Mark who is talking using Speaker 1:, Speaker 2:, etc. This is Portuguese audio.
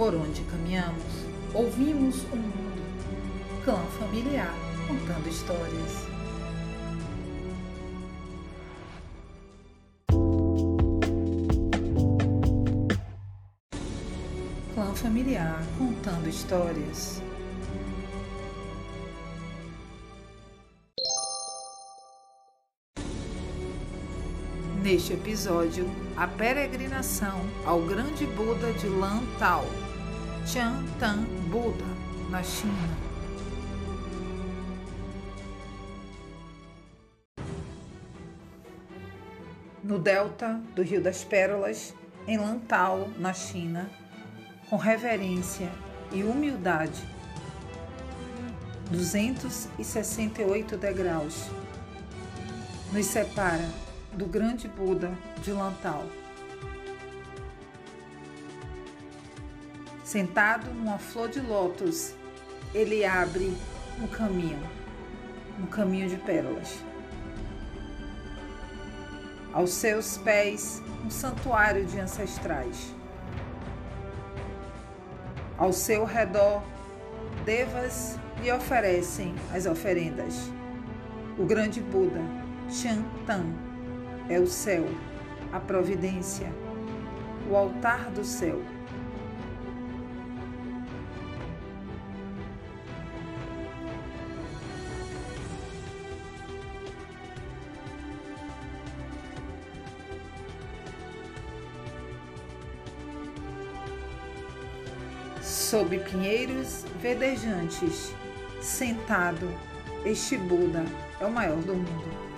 Speaker 1: Por onde caminhamos, ouvimos o mundo. Clã familiar contando histórias. Clã familiar contando histórias. Neste episódio, a peregrinação ao grande Buda de Lantau, Tan Buda, na China. No delta do Rio das Pérolas, em Lantau, na China, com reverência e humildade, 268 degraus, nos separa do grande Buda de Lantau. Sentado numa flor de lótus, ele abre um caminho, um caminho de pérolas. Aos seus pés, um santuário de ancestrais. Ao seu redor, devas lhe oferecem as oferendas. O grande Buda, Shantan, é o céu, a providência, o altar do céu. Sob pinheiros verdejantes, sentado, este Buda é o maior do mundo.